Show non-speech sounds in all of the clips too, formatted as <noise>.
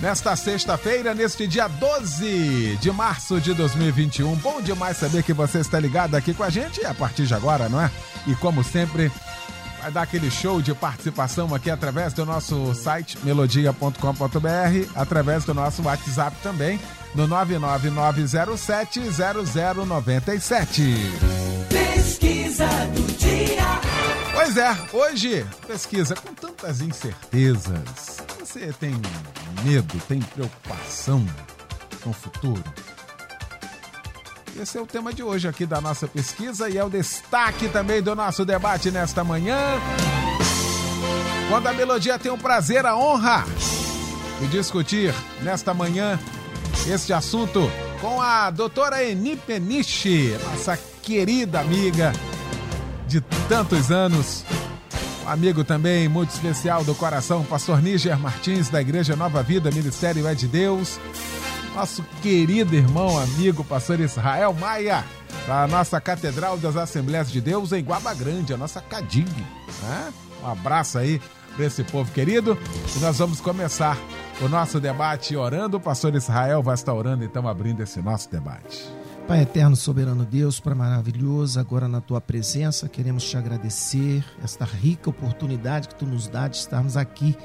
Nesta sexta-feira, neste dia 12 de março de 2021. Bom demais saber que você está ligado aqui com a gente a partir de agora, não é? E como sempre, vai dar aquele show de participação aqui através do nosso site melodia.com.br, através do nosso WhatsApp também, no 999070097. Pesquisa do dia. Pois é, hoje, pesquisa com tantas incertezas. Você tem medo, tem preocupação com o futuro? Esse é o tema de hoje aqui da nossa pesquisa e é o destaque também do nosso debate nesta manhã. Quando a melodia tem o prazer, a honra de discutir nesta manhã este assunto com a doutora Eni Peniche, nossa querida amiga de tantos anos, amigo também muito especial do coração, pastor Níger Martins, da Igreja Nova Vida, Ministério é de Deus, nosso querido irmão, amigo, pastor Israel Maia, da nossa Catedral das Assembleias de Deus em Guaba Grande, a nossa Cadig. Né? Um abraço aí para esse povo querido e nós vamos começar o nosso debate orando. O pastor Israel vai estar orando, então, abrindo esse nosso debate. Pai eterno, soberano Deus, para maravilhoso, agora na tua presença, queremos te agradecer esta rica oportunidade que tu nos dá de estarmos aqui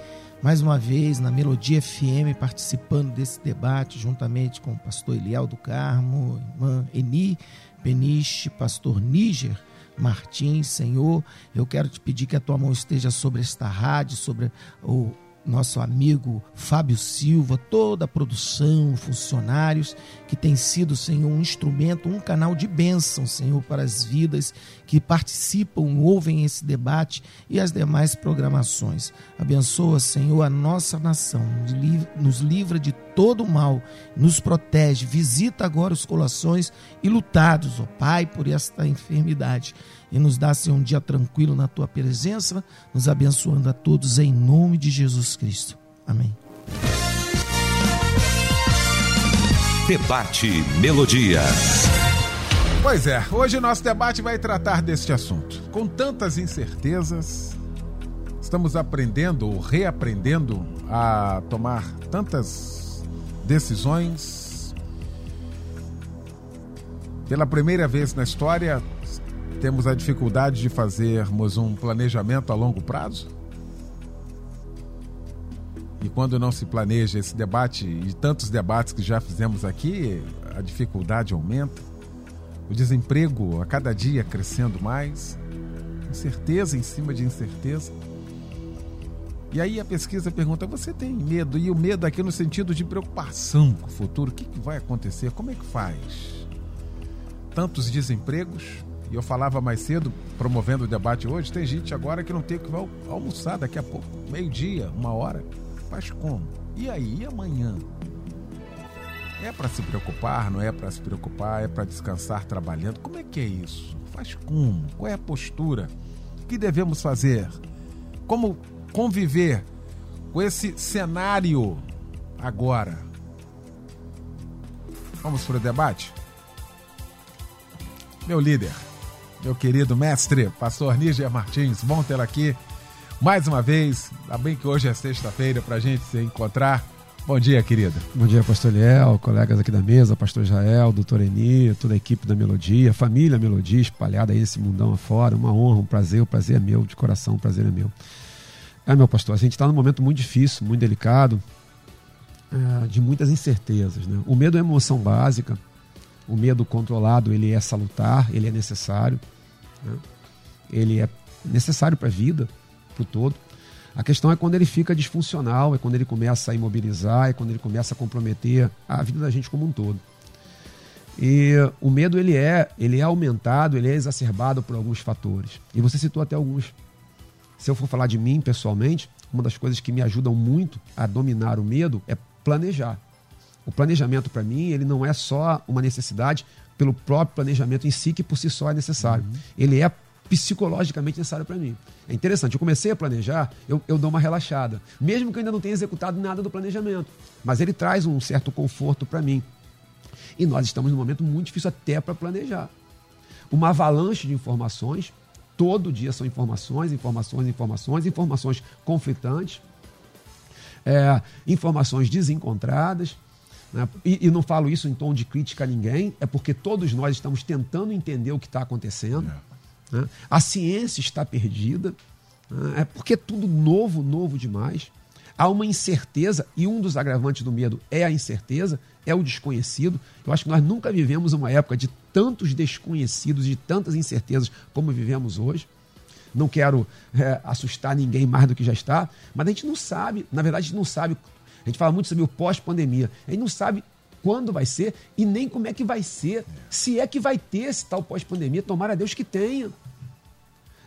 mais uma vez na Melodia FM participando desse debate juntamente com o pastor Eliel do Carmo, irmã Eni Peniche, pastor Níger Martins, Senhor, eu quero te pedir que a tua mão esteja sobre esta rádio, sobre o nosso amigo Fábio Silva, toda a produção, funcionários, que tem sido, Senhor, um instrumento, um canal de bênção, Senhor, para as vidas que participam, ouvem esse debate e as demais programações. Abençoa, Senhor, a nossa nação, nos livra de todo mal, nos protege, visita agora os corações e lutados, ó Pai, por esta enfermidade e nos dá Senhor, um dia tranquilo na tua presença, nos abençoando a todos em nome de Jesus Cristo. Amém. Debate Melodia. Pois é, hoje o nosso debate vai tratar deste assunto. Com tantas incertezas, estamos aprendendo ou reaprendendo a tomar tantas decisões. Pela primeira vez na história, temos a dificuldade de fazermos um planejamento a longo prazo? E quando não se planeja esse debate e tantos debates que já fizemos aqui, a dificuldade aumenta. O desemprego a cada dia crescendo mais, incerteza em cima de incerteza. E aí a pesquisa pergunta: você tem medo? E o medo aqui no sentido de preocupação com o futuro. O que, vai acontecer? Como é que faz? Tantos desempregos, e eu falava mais cedo, promovendo o debate hoje, tem gente agora que não tem que almoçar daqui a pouco, meio-dia, uma hora. Faz como? E aí, amanhã? É para se preocupar, não é para se preocupar, é para descansar trabalhando. Como é que é isso? Faz como? Qual é a postura? O que devemos fazer? Como conviver com esse cenário agora? Vamos para o debate? Meu líder meu querido mestre, pastor Níger Martins. Bom tê-lo aqui mais uma vez. Ainda bem que hoje é sexta-feira para a gente se encontrar. Bom dia, querido. Bom dia, pastor Liel, colegas aqui da mesa, pastor Israel, doutor Eni, toda a equipe da Melodia, família Melodia espalhada aí esse mundão afora. Uma honra, um prazer, o prazer é meu, de coração, o prazer é meu. É, meu pastor, a gente está num momento muito difícil, muito delicado, é, de muitas incertezas. Né? O medo é emoção básica, o medo controlado ele é salutar, ele é necessário. Né? Ele é necessário para a vida, para o todo. A questão é quando ele fica disfuncional, é quando ele começa a imobilizar, é quando ele começa a comprometer a vida da gente como um todo. E o medo ele é, ele é aumentado, ele é exacerbado por alguns fatores. E você citou até alguns. Se eu for falar de mim pessoalmente, uma das coisas que me ajudam muito a dominar o medo é planejar. O planejamento, para mim, ele não é só uma necessidade pelo próprio planejamento em si, que por si só é necessário. Uhum. Ele é psicologicamente necessário para mim. É interessante, eu comecei a planejar, eu, eu dou uma relaxada, mesmo que eu ainda não tenha executado nada do planejamento, mas ele traz um certo conforto para mim. E nós estamos num momento muito difícil até para planejar. Uma avalanche de informações, todo dia são informações, informações, informações, informações conflitantes, é, informações desencontradas. Né? E, e, não falo isso em tom de crítica a ninguém, é porque todos nós estamos tentando entender o que está acontecendo. É. Né? A ciência está perdida, né? é porque é tudo novo, novo demais. Há uma incerteza, e um dos agravantes do medo é a incerteza, é o desconhecido. Eu acho que nós nunca vivemos uma época de tantos desconhecidos, de tantas incertezas como vivemos hoje. Não quero é, assustar ninguém mais do que já está, mas a gente não sabe, na verdade, a gente não sabe. A gente fala muito sobre o pós-pandemia. A gente não sabe quando vai ser e nem como é que vai ser. Se é que vai ter esse tal pós-pandemia, tomara a Deus que tenha.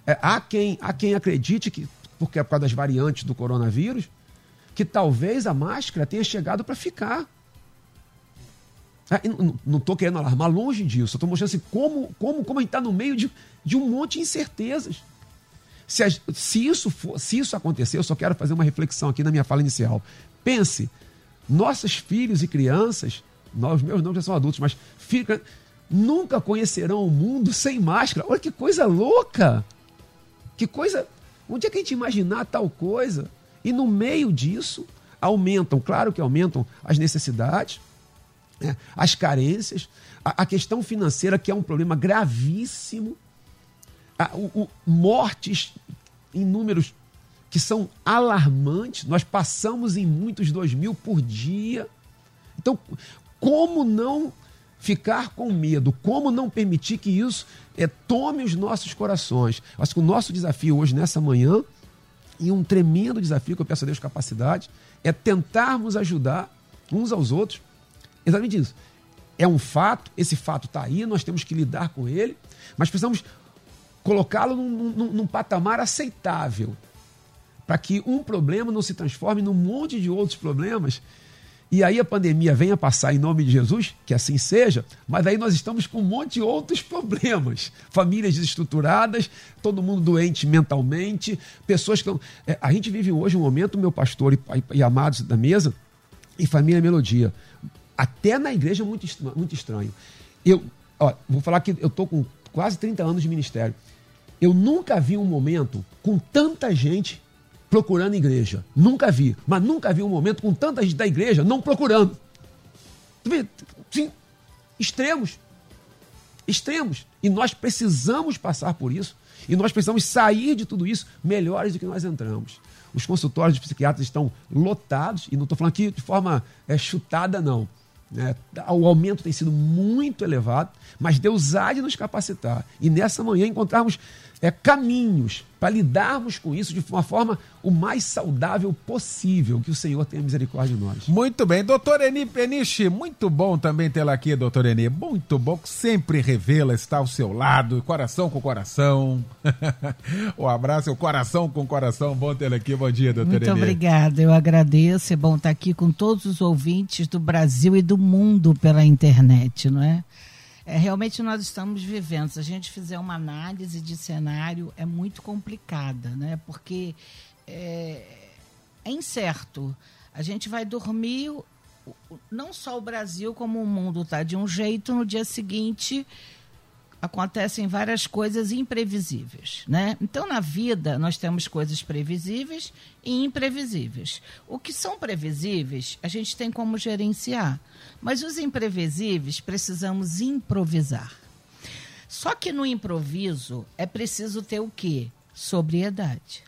É, há, quem, há quem acredite que, porque é por causa das variantes do coronavírus, que talvez a máscara tenha chegado para ficar. É, não estou querendo alarmar longe disso, estou mostrando assim, como, como, como a gente está no meio de, de um monte de incertezas. Se, a, se, isso for, se isso acontecer, eu só quero fazer uma reflexão aqui na minha fala inicial. Pense, nossos filhos e crianças, nós, meus não já são adultos, mas fica, nunca conhecerão o mundo sem máscara. Olha que coisa louca! Que coisa. Onde é que a gente imaginar tal coisa? E no meio disso, aumentam, claro que aumentam as necessidades, né, as carências, a, a, questão financeira, que é um problema gravíssimo, a, o, o, mortes em números que são alarmantes. Nós passamos em muitos dois mil por dia. Então, como não ficar com medo, como não permitir que isso é, tome os nossos corações? Acho que o nosso desafio hoje, nessa manhã, e um tremendo desafio que eu peço a Deus capacidade, é tentarmos ajudar uns aos outros. Exatamente isso. É um fato, esse fato está aí, nós temos que lidar com ele, mas precisamos colocá-lo num, num, num patamar aceitável para que um problema não se transforme num monte de outros problemas. E aí a pandemia venha passar em nome de Jesus, que assim seja, mas aí nós estamos com um monte de outros problemas. Famílias desestruturadas, todo mundo doente mentalmente, pessoas que. É, a gente vive hoje um momento, meu pastor e, e, e amados da mesa, e família melodia. Até na igreja é muito, muito estranho. Eu ó, vou falar que eu estou com quase 30 anos de ministério. Eu nunca vi um momento com tanta gente procurando igreja. Nunca vi. Mas nunca vi um momento com tanta gente da igreja não procurando. Sim, extremos. Extremos. E nós precisamos passar por isso. E nós precisamos sair de tudo isso melhores do que nós entramos. Os consultórios de psiquiatras estão lotados, e não estou falando aqui de forma é, chutada, não. É, o aumento tem sido muito elevado, mas Deus há de nos capacitar. E nessa manhã encontrarmos é, caminhos para lidarmos com isso de uma forma o mais saudável possível. Que o Senhor tenha misericórdia de nós. Muito bem. Doutor Eni Peniche, muito bom também tê-la aqui, doutor Eni. Muito bom, sempre revela, está ao seu lado, coração com coração. o <laughs> abraço, o coração com coração. Bom tê-la aqui. Bom dia, doutor Eni. Muito obrigada. Eu agradeço. É bom estar aqui com todos os ouvintes do Brasil e do mundo pela internet, não é? É, realmente nós estamos vivendo. Se a gente fizer uma análise de cenário, é muito complicada, né? porque é, é incerto. A gente vai dormir, não só o Brasil, como o mundo está de um jeito, no dia seguinte acontecem várias coisas imprevisíveis, né? Então na vida nós temos coisas previsíveis e imprevisíveis. O que são previsíveis, a gente tem como gerenciar, mas os imprevisíveis precisamos improvisar. Só que no improviso é preciso ter o quê? Sobriedade.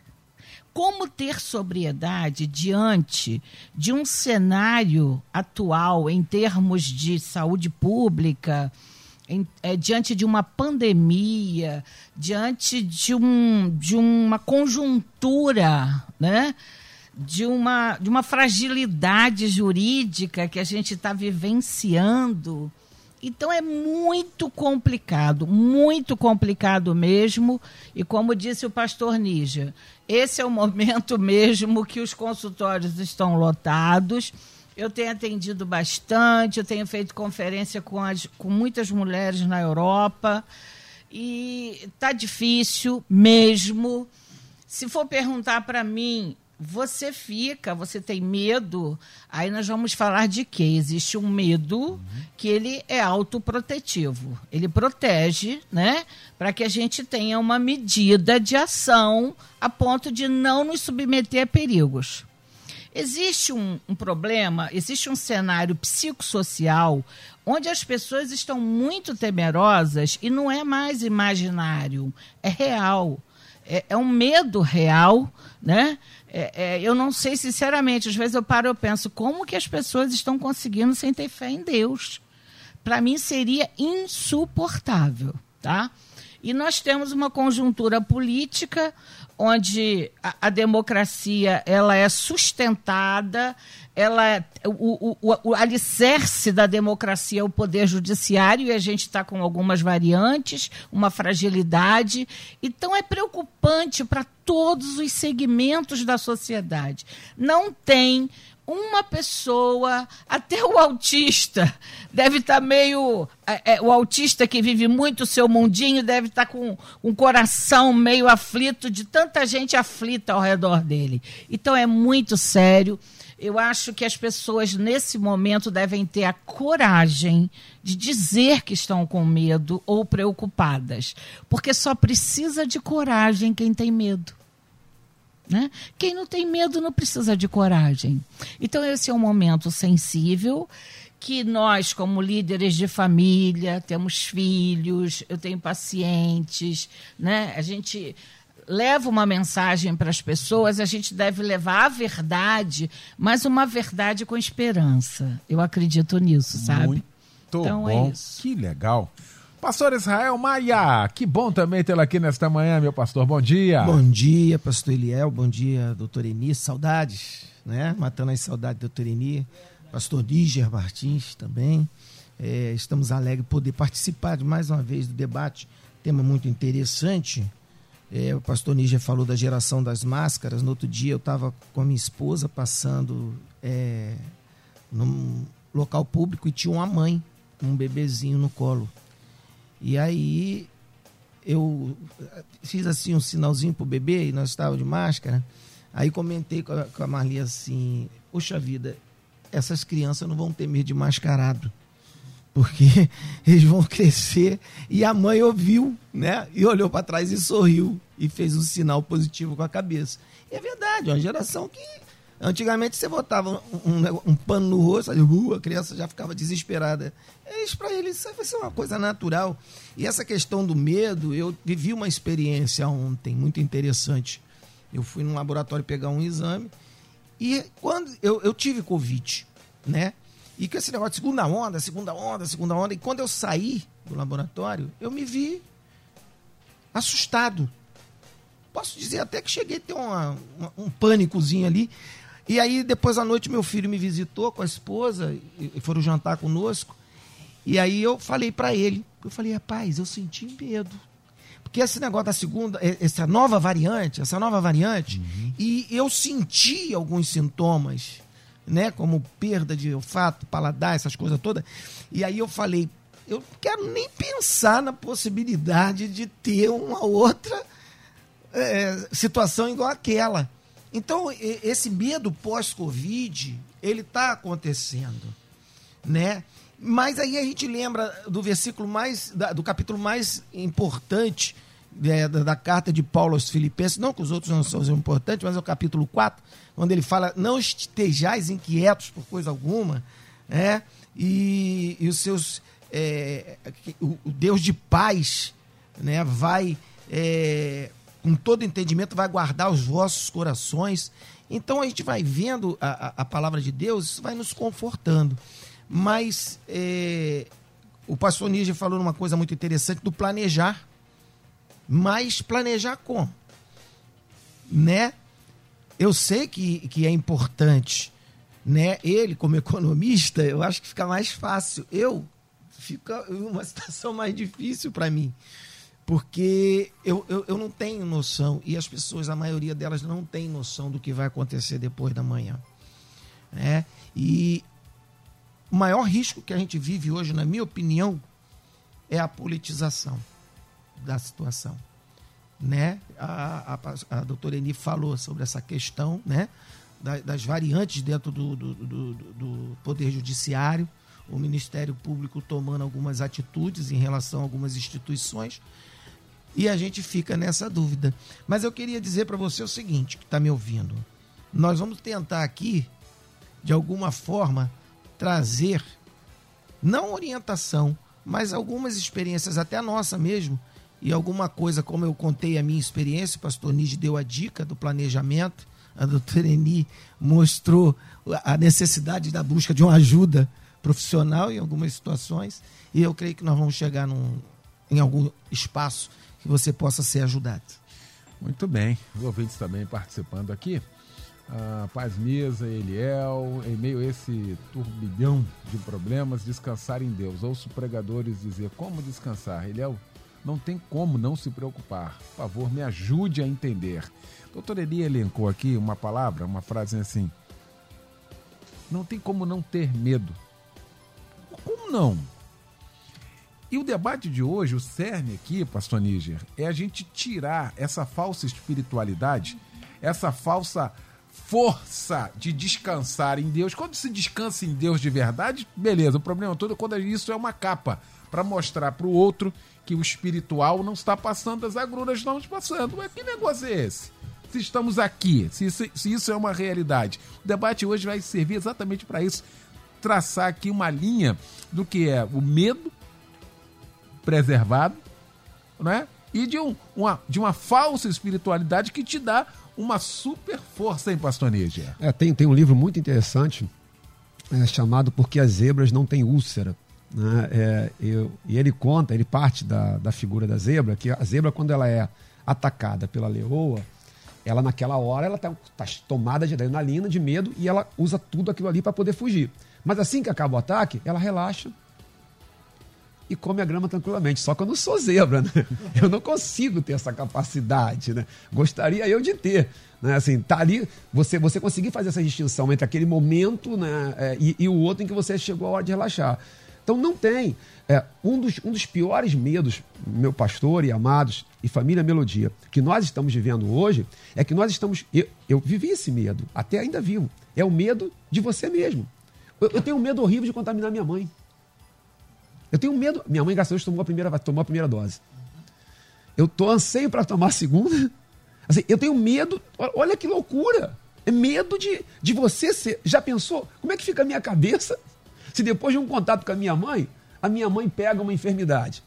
Como ter sobriedade diante de um cenário atual em termos de saúde pública, em, é, diante de uma pandemia, diante de, um, de uma conjuntura, né? De, uma, de uma fragilidade jurídica que a gente está vivenciando. Então é muito complicado, muito complicado mesmo. E como disse o pastor Nígia, esse é o momento <laughs> mesmo que os consultórios estão lotados Eu tenho atendido bastante, eu tenho feito conferência com, as, com muitas mulheres na Europa e tá difícil mesmo. Se for perguntar para mim, você fica, você tem medo, aí nós vamos falar de que existe um medo que ele é autoprotetivo. Ele protege, né, para que a gente tenha uma medida de ação a ponto de não nos submeter a perigos. Existe um, um problema, existe um cenário psicossocial onde as pessoas estão muito temerosas e não é mais imaginário, é real. É, é um medo real, né? É, é, eu não sei, sinceramente, às vezes eu paro e penso, como que as pessoas estão conseguindo sem ter fé em Deus? Para mim seria insuportável, tá? E nós temos uma conjuntura política onde a, a democracia ela é sustentada, ela é, o, o, o, alicerce da democracia é o poder judiciário e a gente está com algumas variantes, uma fragilidade. Então é preocupante para todos os segmentos da sociedade. Não tem uma pessoa, até o autista, deve estar tá meio. É, é, o autista que vive muito o seu mundinho deve estar tá com um coração meio aflito de tanta gente aflita ao redor dele. Então é muito sério. Eu acho que as pessoas nesse momento devem ter a coragem de dizer que estão com medo ou preocupadas, porque só precisa de coragem quem tem medo. Né? Quem não tem medo não precisa de coragem. Então, esse é um momento sensível que nós, como líderes de família, temos filhos, eu tenho pacientes, né? a gente leva uma mensagem para as pessoas, a gente deve levar a verdade, mas uma verdade com esperança. Eu acredito nisso, sabe? Muito então, é bom. É isso. Que legal. Pastor Israel Maia, que bom também tê-lo aqui nesta manhã, meu pastor. Bom dia. Bom dia, pastor Eliel. Bom dia, doutor Eni. Saudades, né? Matando as saudades, doutor Eni. Pastor Níger Martins também. É, estamos alegres de poder participar de mais uma vez do debate. Tema muito interessante. É, o pastor Níger falou da geração das máscaras. No outro dia eu estava com a minha esposa passando é, num local público e tinha uma mãe, um bebezinho no colo. E aí eu fiz assim um sinalzinho pro bebê e nós estávamos de máscara. Aí comentei com a, com a Marli assim: Poxa vida, essas crianças não vão ter medo de mascarado. Porque <laughs> eles vão crescer. E a mãe ouviu, né? E olhou para trás e sorriu. E fez um sinal positivo com a cabeça. E é verdade, é uma geração que Antigamente você botava um, um, um pano no rosto, uh, a criança já ficava desesperada. Isso para eles vai ser uma coisa natural. E essa questão do medo, eu vivi uma experiência ontem muito interessante. Eu fui num laboratório pegar um exame e quando eu, eu tive Covid, né? E com esse negócio de segunda onda, segunda onda, segunda onda. E quando eu saí do laboratório, eu me vi assustado. Posso dizer até que cheguei a ter uma, uma, um pânicozinho ali. E aí, depois à noite, meu filho me visitou com a esposa e foram jantar conosco. E aí eu falei para ele, eu falei, rapaz, eu senti medo. Porque esse negócio da segunda, essa nova variante, essa nova variante, uhum. e eu senti alguns sintomas, né? Como perda de olfato, paladar, essas coisas todas. E aí eu falei, eu não quero nem pensar na possibilidade de ter uma outra é, situação igual aquela. Então, esse medo pós-Covid, ele está acontecendo, né? Mas aí a gente lembra do versículo mais, do capítulo mais importante é, da, carta de Paulo aos Filipenses, não que os outros não sejam importantes, mas é o capítulo 4, onde ele fala: Não estejais inquietos por coisa alguma, né? E, e os seus. É, o, Deus de paz né, vai é, com todo entendimento, vai guardar os vossos corações. Então a gente vai vendo a, a, a palavra de Deus, isso vai nos confortando. Mas é, o pastor Níger falou uma coisa muito interessante do planejar. Mas planejar como? Né? Eu sei que, que é importante, né? Ele, como economista, eu acho que fica mais fácil. Eu, fica uma <laughs> situação mais difícil para mim porque eu, eu, eu não tenho noção, e as pessoas, a maioria delas, não tem noção do que vai acontecer depois da manhã. Né? E maior risco que a gente vive hoje, na minha opinião, é a politização da situação. Né? A, a, a doutora Eni falou sobre essa questão né? das variantes dentro do, do, do, do Poder Judiciário, o Ministério Público tomando algumas atitudes em relação a algumas instituições, e a gente fica nessa dúvida. Mas eu queria dizer para você o seguinte, que está me ouvindo. Nós vamos tentar aqui, de alguma forma, trazer, não orientação, mas algumas experiências, até a nossa mesmo, e alguma coisa, como eu contei a minha experiência, o pastor Nide deu a dica do planejamento, a doutora Eni mostrou a necessidade da busca de uma ajuda profissional em algumas situações, e eu creio que nós vamos chegar num, em algum espaço que você possa ser ajudado. Muito bem, os ouvintes também participando aqui a Paz Mesa, Eliel, em meio a esse turbilhão de problemas, descansar em Deus. Ouço pregadores dizer como descansar. Eliel, não tem como não se preocupar. Por favor, me ajude a entender. Doutor Eli elencou aqui uma palavra, uma frase assim. Não tem como não ter medo. Como não? E o debate de hoje, o cerne aqui, pastor Níger, é a gente tirar essa falsa espiritualidade, essa falsa força de descansar em Deus. Quando se descansa em Deus de verdade, beleza. O problema todo é quando isso é uma capa para mostrar para o outro que o espiritual não está passando, as agruras estamos passando. Mas que negócio é esse? Se estamos aqui, se isso, se isso é uma realidade. O debate hoje vai servir exatamente para isso traçar aqui uma linha do que é o medo preservado, né? E de, um, uma, de uma falsa espiritualidade que te dá uma super força, hein, Pastor Níger? É, tem, tem um livro muito interessante é, chamado Porque as Zebras Não Têm Úlcera. Né? É, eu, e ele conta, ele parte da, da figura da zebra, que a zebra, quando ela é atacada pela leoa, ela naquela hora ela está tá tomada de adrenalina, de medo, e ela usa tudo aquilo ali para poder fugir. Mas assim que acaba o ataque, ela relaxa, e come a grama tranquilamente. Só que eu não sou zebra, né? <laughs> Eu não consigo ter essa capacidade, né? Gostaria eu de ter. Né? Assim, tá ali, você, você conseguir fazer essa distinção entre aquele momento né, é, e, e, o outro em que você chegou a hora de relaxar. Então não tem. É, um, dos, um dos piores medos, meu pastor e amados e família Melodia, que nós estamos vivendo hoje, é que nós estamos. Eu, eu vivi esse medo, até ainda vivo. É o medo de você mesmo. Eu, eu tenho um medo horrível de contaminar minha mãe. Eu tenho medo. Minha mãe, graças a Deus, tomou a primeira, tomou a primeira dose. Eu tô anseio para tomar a segunda. <laughs> Assim, eu tenho medo. Olha que loucura. É medo de, de você ser. Já pensou? Como é que fica a minha cabeça <laughs> se depois de um contato com a minha mãe, a minha mãe pega uma enfermidade?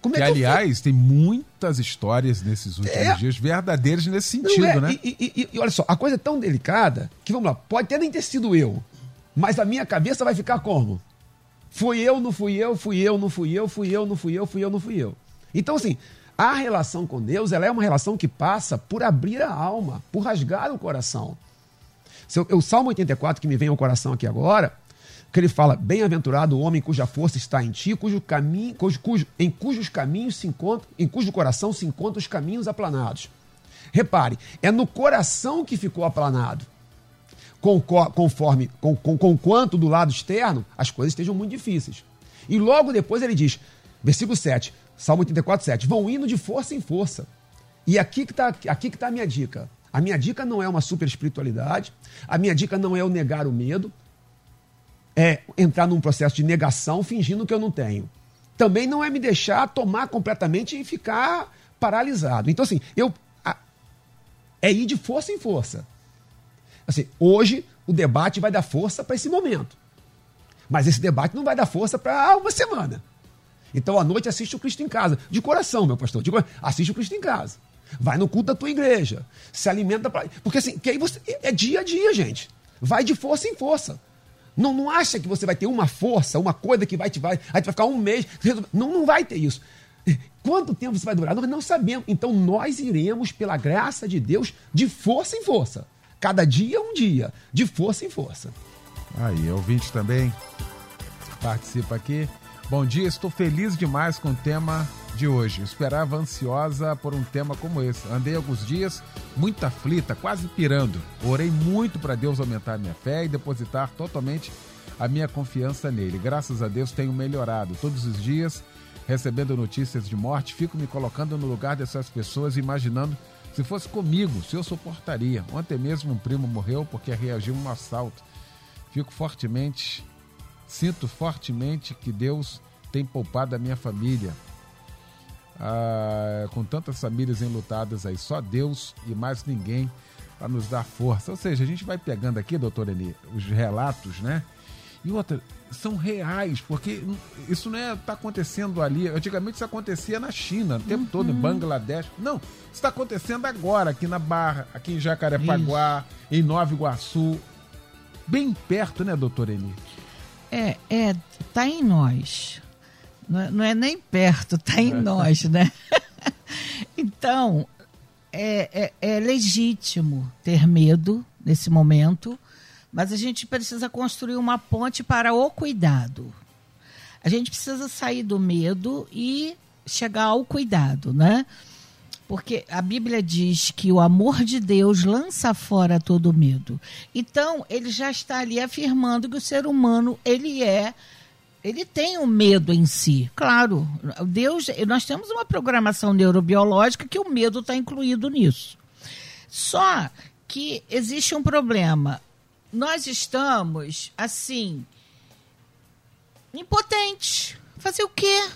Como que, é que aliás, tem muitas histórias nesses últimos é... dias verdadeiras nesse sentido, é. né? E, e, e, olha só, a coisa é tão delicada que, vamos lá, pode até nem ter sido eu, mas a minha cabeça vai ficar como? Fui eu, não fui eu, fui eu, não fui eu, fui eu, não fui eu, fui eu, não fui eu. Então, assim, a relação com Deus ela é uma relação que passa por abrir a alma, por rasgar o coração. O Salmo 84, que me vem ao coração aqui agora, que ele fala: Bem-aventurado o homem cuja força está em ti, cujo caminho, cujo, cujo, em cujos caminhos se encontra, em cujo coração se encontram os caminhos aplanados. Repare, é no coração que ficou aplanado conforme, com, com, com quanto do lado externo as coisas estejam muito difíceis. E logo depois ele diz, versículo 7, Salmo 84, 7, vão indo de força em força. E aqui que está aqui que tá a minha dica. A minha dica não é uma super espiritualidade, a minha dica não é eu negar o medo, é entrar num processo de negação fingindo que eu não tenho. Também não é me deixar tomar completamente e ficar paralisado. Então, assim, eu. A, é ir de força em força. Assim, hoje o debate vai dar força para esse momento. Mas esse debate não vai dar força para uma semana. Então, à noite, assiste o Cristo em casa. De coração, meu pastor. De assiste o Cristo em casa. Vai no culto da tua igreja. Se alimenta. Porque assim, que aí você. É dia a dia, gente. Vai de força em força. Não, não acha que você vai ter uma força, uma coisa que vai te vai. Aí tu vai ficar um mês. Não, não vai ter isso. Quanto tempo isso vai durar? Nós não sabemos. Então nós iremos, pela graça de Deus, de força em força. Cada dia um dia, de força em força. Aí, ouvinte também participa aqui. Bom dia, estou feliz demais com o tema de hoje. esperava ansiosa por um tema como esse. Andei alguns dias muito aflita, quase pirando. Orei muito para Deus aumentar minha fé e depositar totalmente a minha confiança nele. Graças a Deus tenho melhorado todos os dias, recebendo notícias de morte, fico me colocando no lugar dessas pessoas, imaginando se fosse comigo, se eu suportaria. Ontem mesmo um primo morreu porque reagiu a um assalto. Fico fortemente, sinto fortemente que Deus tem poupado a minha família. Ah, com tantas famílias enlutadas aí, só Deus e mais ninguém para nos dar força. Ou seja, a gente vai pegando aqui, doutor Eni, os relatos, né? E outra, são reais, porque isso não é tá acontecendo ali. Antigamente isso acontecia na China, o tempo uhum. todo, em Bangladesh. Não, isso está acontecendo agora, aqui na Barra, aqui em Jacarepaguá, isso. em Nova Iguaçu. Bem perto, né, doutor Eni? É, é, tá em nós. Não é, não é nem perto, tá em é. nós, né? <laughs> então, é, é, é legítimo ter medo nesse momento, mas a gente precisa construir uma ponte para o cuidado. A gente precisa sair do medo e chegar ao cuidado, né? Porque a Bíblia diz que o amor de Deus lança fora todo medo. Então, ele já está ali afirmando que o ser humano, ele é ele tem o um medo em si. Claro, Deus, nós temos uma programação neurobiológica que o medo está incluído nisso. Só que existe um problema. Nós estamos, assim, impotentes. Fazer o quê?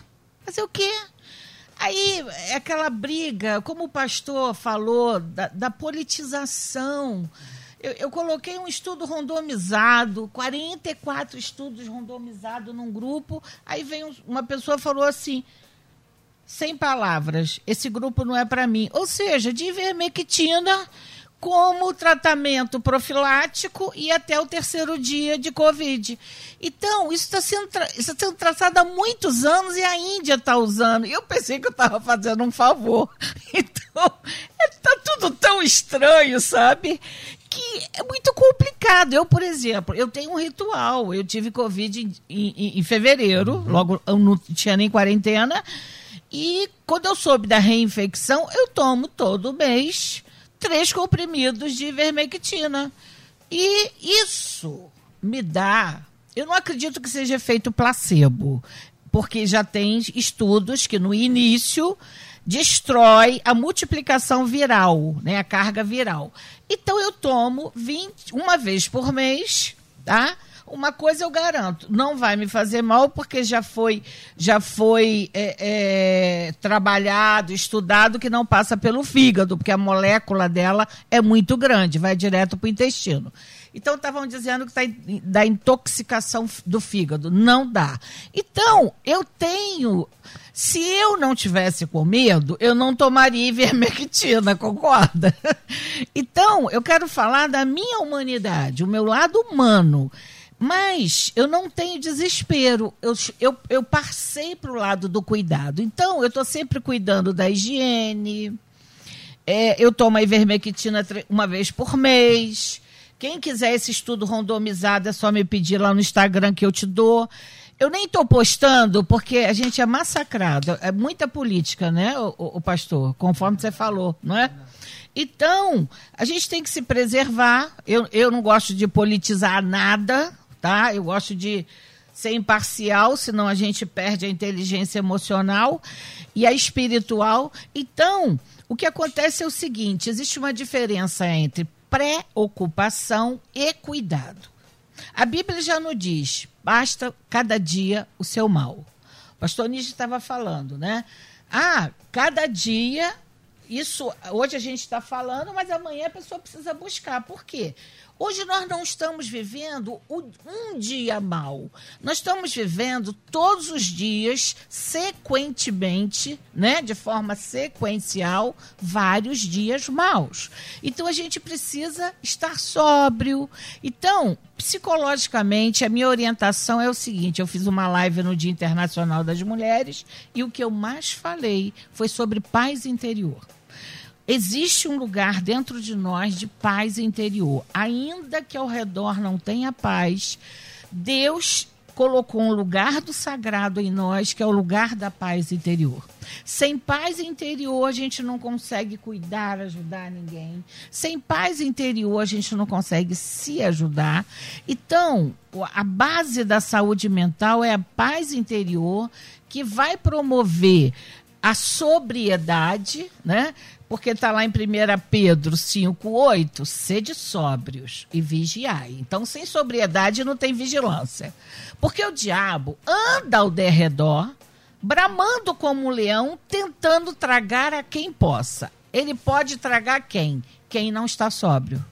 Fazer o quê? Aí, é aquela briga, como o pastor falou, da, da politização eu, eu, coloquei um estudo randomizado, 44 estudos randomizados num grupo. Aí vem uma pessoa falou assim: sem palavras, esse grupo não é para mim. Ou seja, de ivermectina como tratamento profilático e até o terceiro dia de Covid. Então, isso está sendo, tra tá sendo tratado há muitos anos e a Índia está usando. Eu pensei que eu estava fazendo um favor. <laughs> Então, está é, tudo tão estranho, sabe? que é muito complicado. Eu, por exemplo, eu tenho um ritual. Eu tive Covid em, em, em fevereiro, uhum. logo eu não tinha nem quarentena. E quando eu soube da reinfecção, eu tomo todo mês três comprimidos de ivermectina. E isso me dá. Eu não acredito que seja efeito placebo, porque já tem estudos que no início destrói a multiplicação viral, né, a carga viral. Então eu tomo 20, uma vez por mês, tá? Uma coisa eu garanto, não vai me fazer mal porque já foi já foi é, é, trabalhado, estudado que não passa pelo fígado, porque a molécula dela é muito grande, vai direto para o intestino. Então estavam dizendo que tá da intoxicação do fígado, não dá. Então eu tenho se eu não tivesse com medo, eu não tomaria ivermectina, <laughs> concorda? Então, eu quero falar da minha humanidade, o meu lado humano. Mas eu não tenho desespero. Eu, eu, eu passei para o lado do cuidado. Então, eu estou sempre cuidando da higiene. É, eu tomo a ivermectina uma vez por mês. Quem quiser esse estudo randomizado, é só me pedir lá no Instagram que eu te dou. Eu nem estou postando porque a gente é massacrado. É muita política, né, o, o, pastor? Conforme você falou, não é? Então, a gente tem que se preservar. Eu, eu não gosto de politizar nada, tá? Eu gosto de ser imparcial, senão a gente perde a inteligência emocional e a espiritual. Então, o que acontece é o seguinte: existe uma diferença entre preocupação e cuidado. A Bíblia já nos diz: basta cada dia o seu mal. O pastor Nietzsche estava falando, né? Ah, cada dia, isso hoje a gente está falando, mas amanhã a pessoa precisa buscar. Por quê? Hoje nós não estamos vivendo um dia mal. Nós estamos vivendo todos os dias, sequentemente, né, de forma sequencial, vários dias maus. Então a gente precisa estar sóbrio. Então, psicologicamente, a minha orientação é o seguinte: eu fiz uma live no Dia Internacional das Mulheres e o que eu mais falei foi sobre paz interior existe um lugar dentro de nós de paz interior. Ainda que ao redor não tenha paz, Deus colocou um lugar do sagrado em nós, que é o lugar da paz interior. Sem paz interior, a gente não consegue cuidar, ajudar ninguém. Sem paz interior, a gente não consegue se ajudar. Então, a base da saúde mental é a paz interior que vai promover a sobriedade, né? Porque está lá em 1 Pedro 5,8, sede sóbrios e vigiai. Então, sem sobriedade não tem vigilância. Porque o diabo anda ao derredor, bramando como um leão, tentando tragar a quem possa. Ele pode tragar quem? Quem não está sóbrio.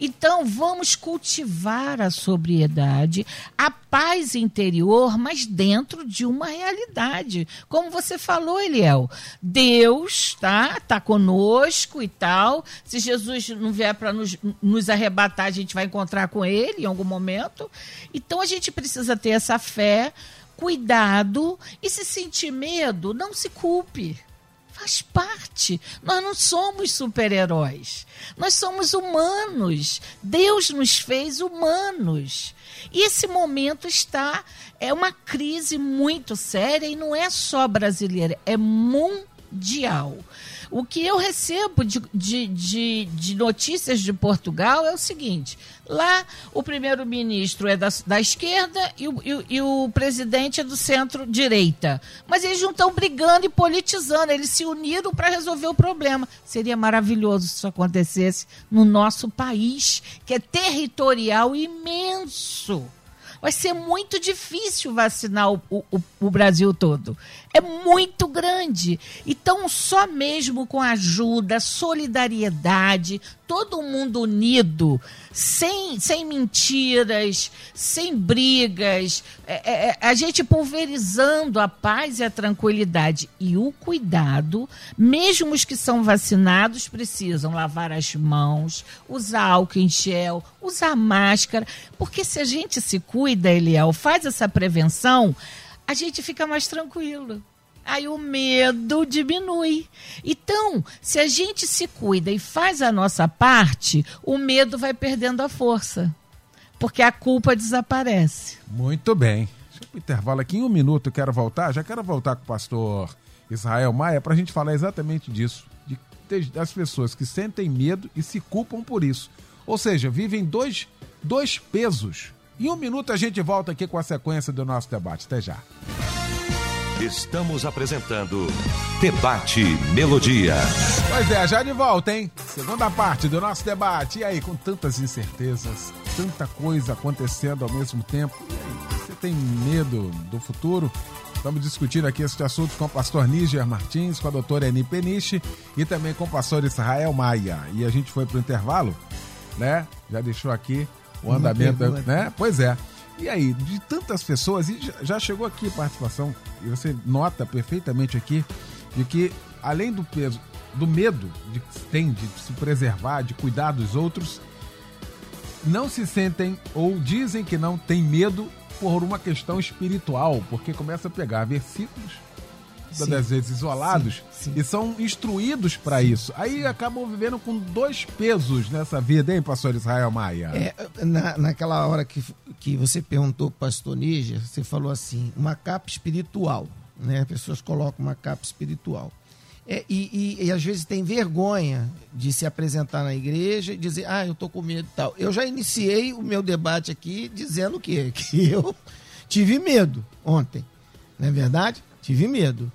Então, vamos cultivar a sobriedade, a paz interior, mas dentro de uma realidade. Como você falou, Eliel, Deus tá, tá conosco e tal. Se Jesus não vier para nos, nos arrebatar, a gente vai encontrar com ele em algum momento. Então, a gente precisa ter essa fé, cuidado e se sentir medo, não se culpe faz parte. Nós não somos super-heróis. Nós somos humanos. Deus nos fez humanos. E esse momento está é uma crise muito séria e não é só brasileira, é mundial. O que eu recebo de, de, de, de notícias de Portugal é o seguinte: lá o primeiro-ministro é da, da esquerda e o, e, e o presidente é do centro-direita. Mas eles não estão brigando e politizando, eles se uniram para resolver o problema. Seria maravilhoso se isso acontecesse no nosso país, que é territorial imenso vai ser muito difícil vacinar o, o, o, Brasil todo. É muito grande. Então, só mesmo com ajuda, solidariedade, todo mundo unido, sem, sem mentiras, sem brigas, é, é, é, a gente pulverizando a paz e a tranquilidade. E o cuidado, mesmo os que são vacinados precisam lavar as mãos, usar álcool em gel, usar máscara, porque se a gente se cuida, Eliel, faz essa prevenção, a gente fica mais tranquilo aí o medo diminui. Então, se a gente se cuida e faz a nossa parte, o medo vai perdendo a força. Porque a culpa desaparece. Muito bem. Deixa eu intervalo aqui em um minuto, eu quero voltar. Já quero voltar com o pastor Israel Maia para a gente falar exatamente disso. De, das pessoas que sentem medo e se culpam por isso. Ou seja, vivem dois, dois pesos. Em um minuto a gente volta aqui com a sequência do nosso debate. Até já. Estamos apresentando Debate Melodia. Pois é, já de volta, hein? Segunda parte do nosso debate. E aí, com tantas incertezas, tanta coisa acontecendo ao mesmo tempo, e aí, você tem medo do futuro? Estamos discutindo aqui esse assunto com o pastor Níger Martins, com a doutora Eni Peniche e também com o pastor Israel Maia. E a gente foi para o intervalo, né? Já deixou aqui o andamento, né? Pois é. E aí, de tantas pessoas, e já chegou aqui participação, e você nota perfeitamente aqui, de que além do peso, do medo de que tem de se preservar, de cuidar dos outros, não se sentem ou dizem que não têm medo por uma questão espiritual, porque começa a pegar versículos sim. vezes isolados, sim, sim. e são instruídos para isso. Aí acabam vivendo com dois pesos nessa vida, hein, pastor Israel Maia? É, na, naquela hora que, que você perguntou para pastor Níger, você falou assim, uma capa espiritual, né? As pessoas colocam uma capa espiritual. É, e, e, e, às vezes tem vergonha de se apresentar na igreja e dizer, ah, eu tô com medo e tal. Eu já iniciei o meu debate aqui dizendo o quê? <laughs> Que eu tive medo ontem, não é verdade? Tive medo.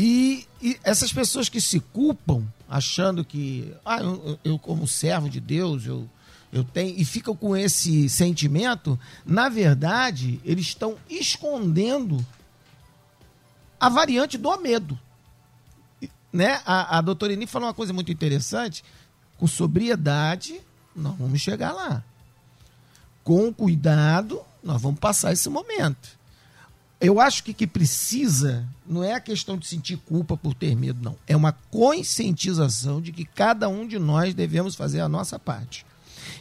E, e, essas pessoas que se culpam, achando que, ah, eu, eu, como servo de Deus, eu, eu tenho, e ficam com esse sentimento, na verdade, eles estão escondendo a variante do medo. Né? A, a doutora Eni falou uma coisa muito interessante, com sobriedade, nós vamos chegar lá. Com cuidado, nós vamos passar esse momento eu acho que que precisa não é a questão de sentir culpa por ter medo, não. É uma conscientização de que cada um de nós devemos fazer a nossa parte.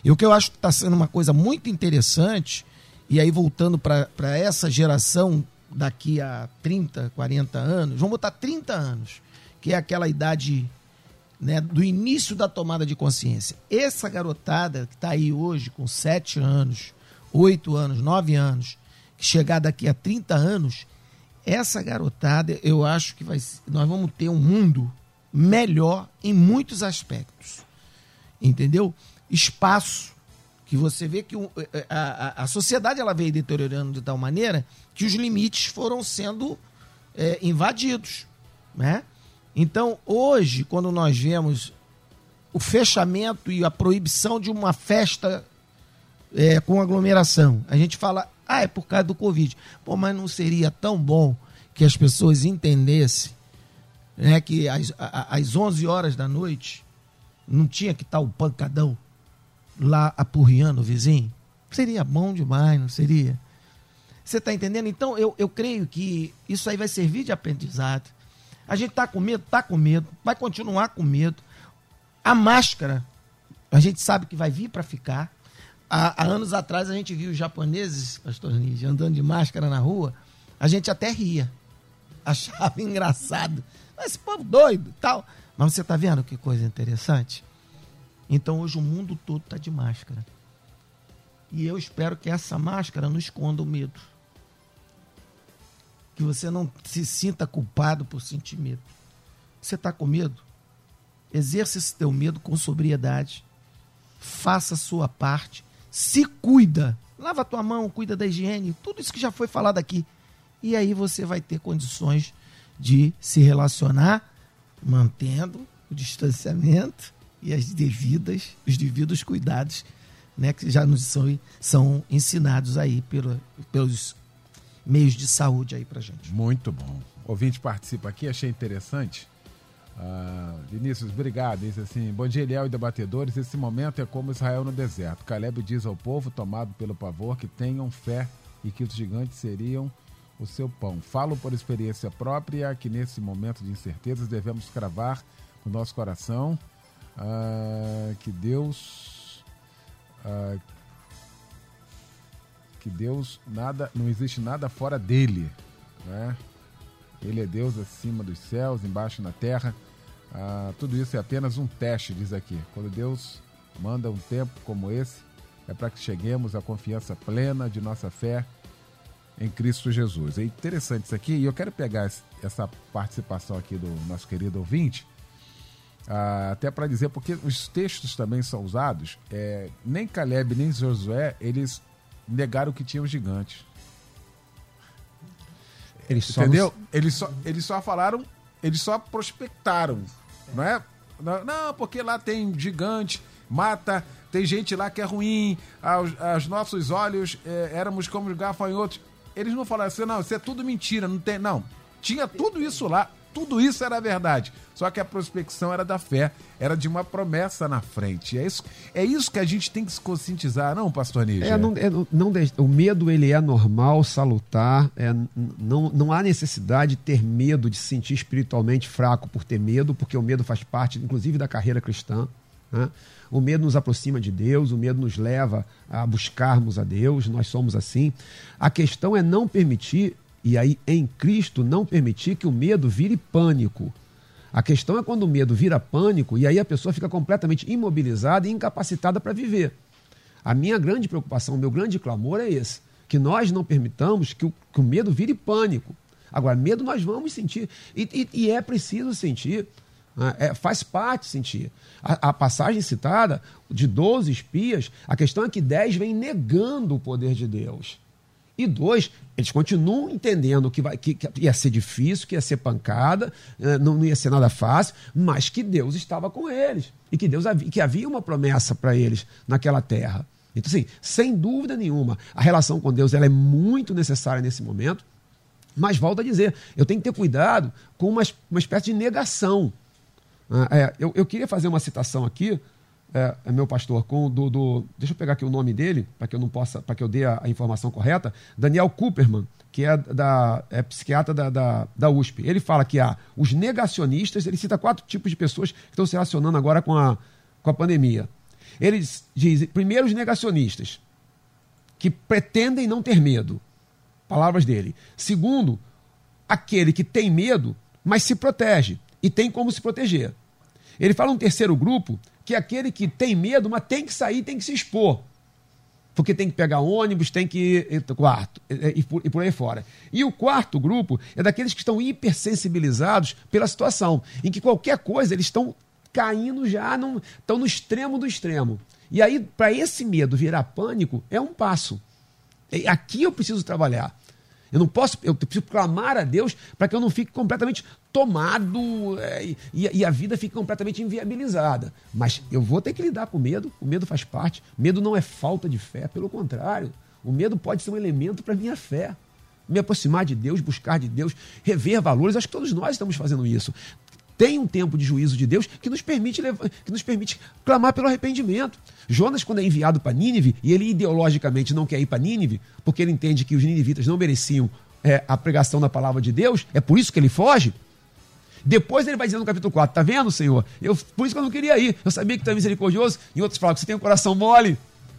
E o que eu acho que está sendo uma coisa muito interessante, e aí voltando para essa geração daqui a 30, 40 anos, vamos botar 30 anos, que é aquela idade né, do início da tomada de consciência. Essa garotada que está aí hoje com 7 anos, 8 anos, 9 anos, chegar daqui a 30 anos, essa garotada, eu acho que vai, nós vamos ter um mundo melhor em muitos aspectos. Entendeu? Espaço, que você vê que o, a, a, a, sociedade ela veio deteriorando de tal maneira que os limites foram sendo é, invadidos. Né? Então, hoje, quando nós vemos o fechamento e a proibição de uma festa é, com aglomeração, a gente fala, ah, é por causa do Covid. Pô, mas não seria tão bom que as pessoas entendessem né, que às, às 11 horas da noite não tinha que estar o pancadão lá apurriando o vizinho? Seria bom demais, não seria? Você está entendendo? Então, eu, eu creio que isso aí vai servir de aprendizado. A gente está com medo? Está com medo. Vai continuar com medo. A máscara, a gente sabe que vai vir para ficar. Há, há, anos atrás, a gente viu os japoneses, pastor Nígia, andando de máscara na rua. A gente até ria. <laughs> Achava engraçado. Esse povo doido tal. Mas você está vendo que coisa interessante? Então hoje o mundo todo está de máscara. E eu espero que essa máscara não esconda o medo. Que você não se sinta culpado por sentir medo. Você está com medo? Exerça esse teu medo com sobriedade. Faça a sua parte. Se cuida. Lava a tua mão, cuida da higiene. Tudo isso que já foi falado aqui. E aí você vai ter condições de se relacionar mantendo o distanciamento e as devidas, os devidos cuidados, né, que já nos são, são ensinados aí pelo, pelos meios de saúde aí pra gente. Muito bom. O ouvinte participa aqui, achei interessante. Ah, Vinícius, obrigado. Diz assim: Bom dia, Eliel e debatedores. Esse momento é como Israel no deserto. Caleb diz ao povo, tomado pelo pavor, que tenham fé e que os gigantes seriam o seu pão. Falo por experiência própria que nesse momento de incertezas devemos cravar no nosso coração ah, que Deus ah, que Deus nada não existe nada fora dele, né? Ele é Deus acima dos céus, embaixo na terra. Ah, tudo isso é apenas um teste, diz aqui. Quando Deus manda um tempo como esse, é para que cheguemos à confiança plena de nossa fé em Cristo Jesus. É interessante isso aqui e eu quero pegar essa participação aqui do nosso querido ouvinte ah, até para dizer, porque os textos também são usados, é, nem Caleb nem Josué, eles negaram que tinham gigantes. Eles Entendeu? Nos... Eles, só, eles só falaram, eles só prospectaram, não é? Não, porque lá tem gigante, mata, tem gente lá que é ruim, aos, aos nossos olhos é, éramos como gafanhotos. Eles não falaram assim, não, isso é tudo mentira, não tem. Não. Tinha tudo isso lá tudo isso era verdade. Só que a prospecção era da fé, era de uma promessa na frente. É isso, é isso que a gente tem que se conscientizar, não, pastor Níger? É, não, é, não, o medo ele é normal, salutar. É, não, não há necessidade de ter medo, de se sentir espiritualmente fraco por ter medo, porque o medo faz parte, inclusive, da carreira cristã. Né? O medo nos aproxima de Deus, o medo nos leva a buscarmos a Deus, nós somos assim. A questão é não permitir e aí, em Cristo, não permitir que o medo vire pânico. A questão é quando o medo vira pânico e aí a pessoa fica completamente imobilizada e incapacitada para viver. A minha grande preocupação, o meu grande clamor é esse: que nós não permitamos que o, que o medo vire pânico. Agora, medo nós vamos sentir, e, e, e é preciso sentir. Né? É, faz parte sentir. A, a, passagem citada de 12 espias, a questão é que 10 vem negando o poder de Deus. E dois, eles continuam entendendo que, vai, que, que ia ser difícil, que ia ser pancada, eh, não, não ia ser nada fácil, mas que Deus estava com eles. E que Deus havia, que havia uma promessa para eles naquela terra. Então, assim, sem dúvida nenhuma, a relação com Deus ela é muito necessária nesse momento. Mas volto a dizer, eu tenho que ter cuidado com uma, uma espécie de negação. Ah, é, eu, eu queria fazer uma citação aqui é, é, meu pastor, com do, do, Deixa eu pegar aqui o nome dele, para que eu não possa, para que eu dê a, a, informação correta. Daniel Cooperman, que é, da, é psiquiatra da, da, da, USP. Ele fala que há os negacionistas, ele cita quatro tipos de pessoas que estão se relacionando agora com a, com a pandemia. Ele diz, primeiro, os negacionistas, que pretendem não ter medo. Palavras dele. Segundo, aquele que tem medo, mas se protege e tem como se proteger. Ele fala um terceiro grupo que aquele que tem medo, mas tem que sair, tem que se expor. porque tem que pegar ônibus, tem que ir quarto e por, e por aí fora. E o quarto grupo é daqueles que estão hipersensibilizados pela situação, em que qualquer coisa eles estão caindo já, num, estão no extremo do extremo. E aí, para esse medo virar pânico, é um passo. Aqui eu preciso trabalhar. Eu não posso, eu preciso clamar a Deus para que eu não fique completamente tomado é, e, e, a vida fique completamente inviabilizada. Mas eu vou ter que lidar com medo, o medo faz parte. Medo não é falta de fé, pelo contrário. O medo pode ser um elemento para a minha fé. Me aproximar de Deus, buscar de Deus, rever valores. Acho que todos nós estamos fazendo isso tem um tempo de juízo de Deus que nos permite, que nos permite clamar pelo arrependimento. Jonas, quando é enviado para Nínive, e ele ideologicamente não quer ir para Nínive, porque ele entende que os ninivitas não mereciam é, a pregação da palavra de Deus, é por isso que ele foge. Depois ele vai dizer no capítulo 4, tá vendo, Senhor? Eu, por isso que eu não queria ir. Eu sabia que tu é misericordioso. Em outros falam que você tem um coração mole.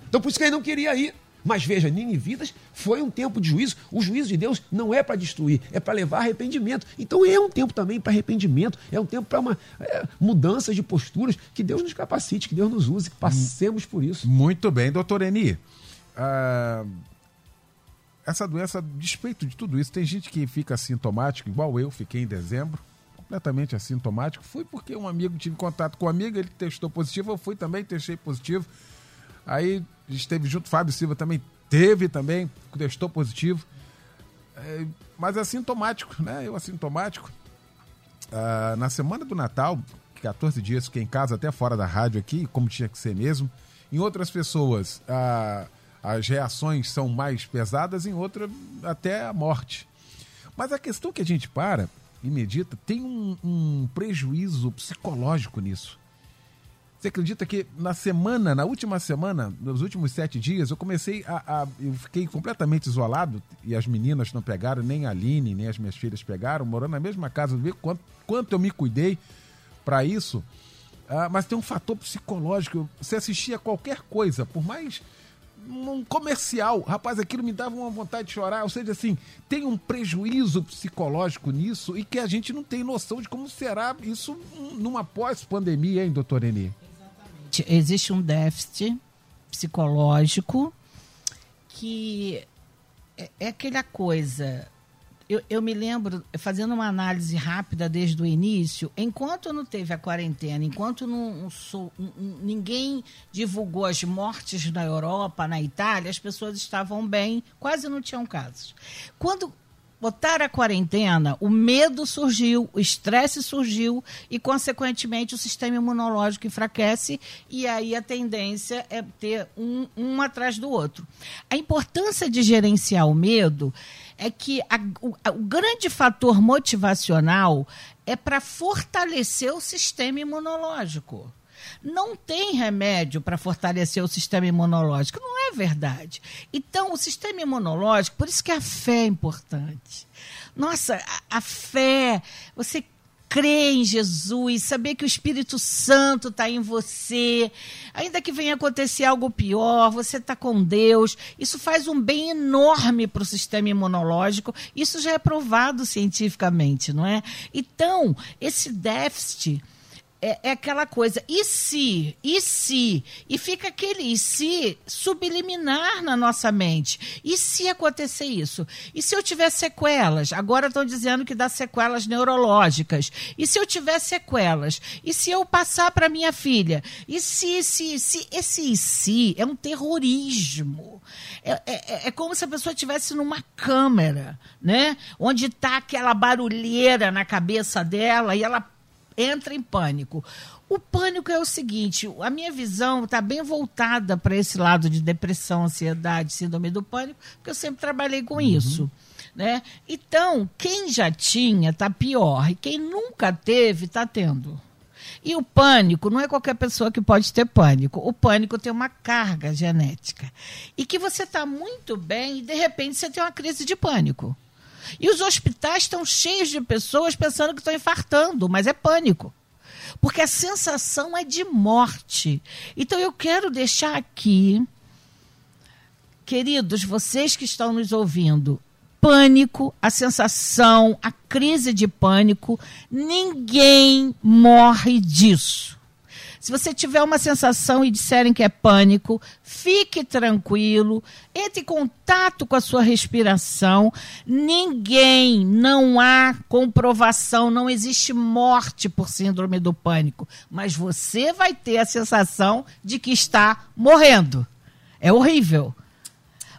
Então por isso que ele não queria ir. Mas veja, Ninivitas foi um tempo de juízo. O juízo de Deus não é para destruir, é para levar arrependimento. Então é um tempo também para arrependimento, é um tempo para uma é, mudança de posturas. Que Deus nos capacite, que Deus nos use, que passemos por isso. Muito bem, doutor Eni. Ah, essa doença, despeito de tudo isso, tem gente que fica assintomático, igual eu, fiquei em dezembro, completamente assintomático. Fui porque um amigo tive contato com um amigo, ele testou positivo, eu fui também, testei positivo. Aí esteve junto, Fábio Silva também teve também, testou positivo. É, mas assintomático, né? Eu assintomático. Ah, na semana do Natal, 14 dias, fiquei em casa, até fora da rádio aqui, como tinha que ser mesmo. Em outras pessoas, ah, as reações são mais pesadas, em outras, até a morte. Mas a questão que a gente para e medita tem um, um prejuízo psicológico nisso. Você acredita que na semana, na última semana, nos últimos sete dias, eu comecei a, a, Eu fiquei completamente isolado e as meninas não pegaram, nem a Aline, nem as minhas filhas pegaram, morando na mesma casa, ver quanto, quanto eu me cuidei para isso. Ah, mas tem um fator psicológico. Você assistia qualquer coisa, por mais um comercial, rapaz, aquilo me dava uma vontade de chorar. Ou seja, assim, tem um prejuízo psicológico nisso e que a gente não tem noção de como será isso numa pós-pandemia, hein, doutor Eni? Existe um déficit psicológico que é, é aquela coisa. Eu, eu, me lembro, fazendo uma análise rápida desde o início, enquanto não teve a quarentena, enquanto não, ninguém divulgou as mortes na Europa, na Itália, as pessoas estavam bem, quase não tinham casos. Quando botar a quarentena, o medo surgiu, o estresse surgiu e, consequentemente, o sistema imunológico enfraquece e aí a tendência é ter um, um atrás do outro. A importância de gerenciar o medo é que a, o, o grande fator motivacional é para fortalecer o sistema imunológico não tem remédio para fortalecer o sistema imunológico. Não é verdade. Então, o sistema imunológico, por isso que a fé é importante. Nossa, a, a fé, você crer em Jesus, saber que o Espírito Santo está em você, ainda que venha acontecer algo pior, você está com Deus. Isso faz um bem enorme para o sistema imunológico. Isso já é provado cientificamente, não é? Então, esse déficit é, é, aquela coisa, e se, e se, e fica aquele e se subliminar na nossa mente. E se acontecer isso? E se eu tiver sequelas? Agora estão dizendo que dá sequelas neurológicas. E se eu tiver sequelas? E se eu passar para minha filha? E se, se, se, esse e se é um terrorismo. É, é, é, é como se a pessoa estivesse numa câmera, né? Onde está aquela barulheira na cabeça dela e ela entra em pânico. O pânico é o seguinte: a minha visão está bem voltada para esse lado de depressão, ansiedade, síndrome do pânico, porque eu sempre trabalhei com uhum. isso. Né? Então, quem já tinha está pior, e quem nunca teve está tendo. E o pânico não é qualquer pessoa que pode ter pânico. O pânico tem uma carga genética. E que você está muito bem e de repente você tem uma crise de pânico. E os hospitais estão cheios de pessoas pensando que estão infartando, mas é pânico. Porque a sensação é de morte. Então eu quero deixar aqui, queridos, vocês que estão nos ouvindo, pânico, a sensação, a crise de pânico, ninguém morre disso. Se você tiver uma sensação e disserem que é pânico, fique tranquilo, entre em contato com a sua respiração. Ninguém, não há comprovação, não existe morte por síndrome do pânico, mas você vai ter a sensação de que está morrendo. É horrível.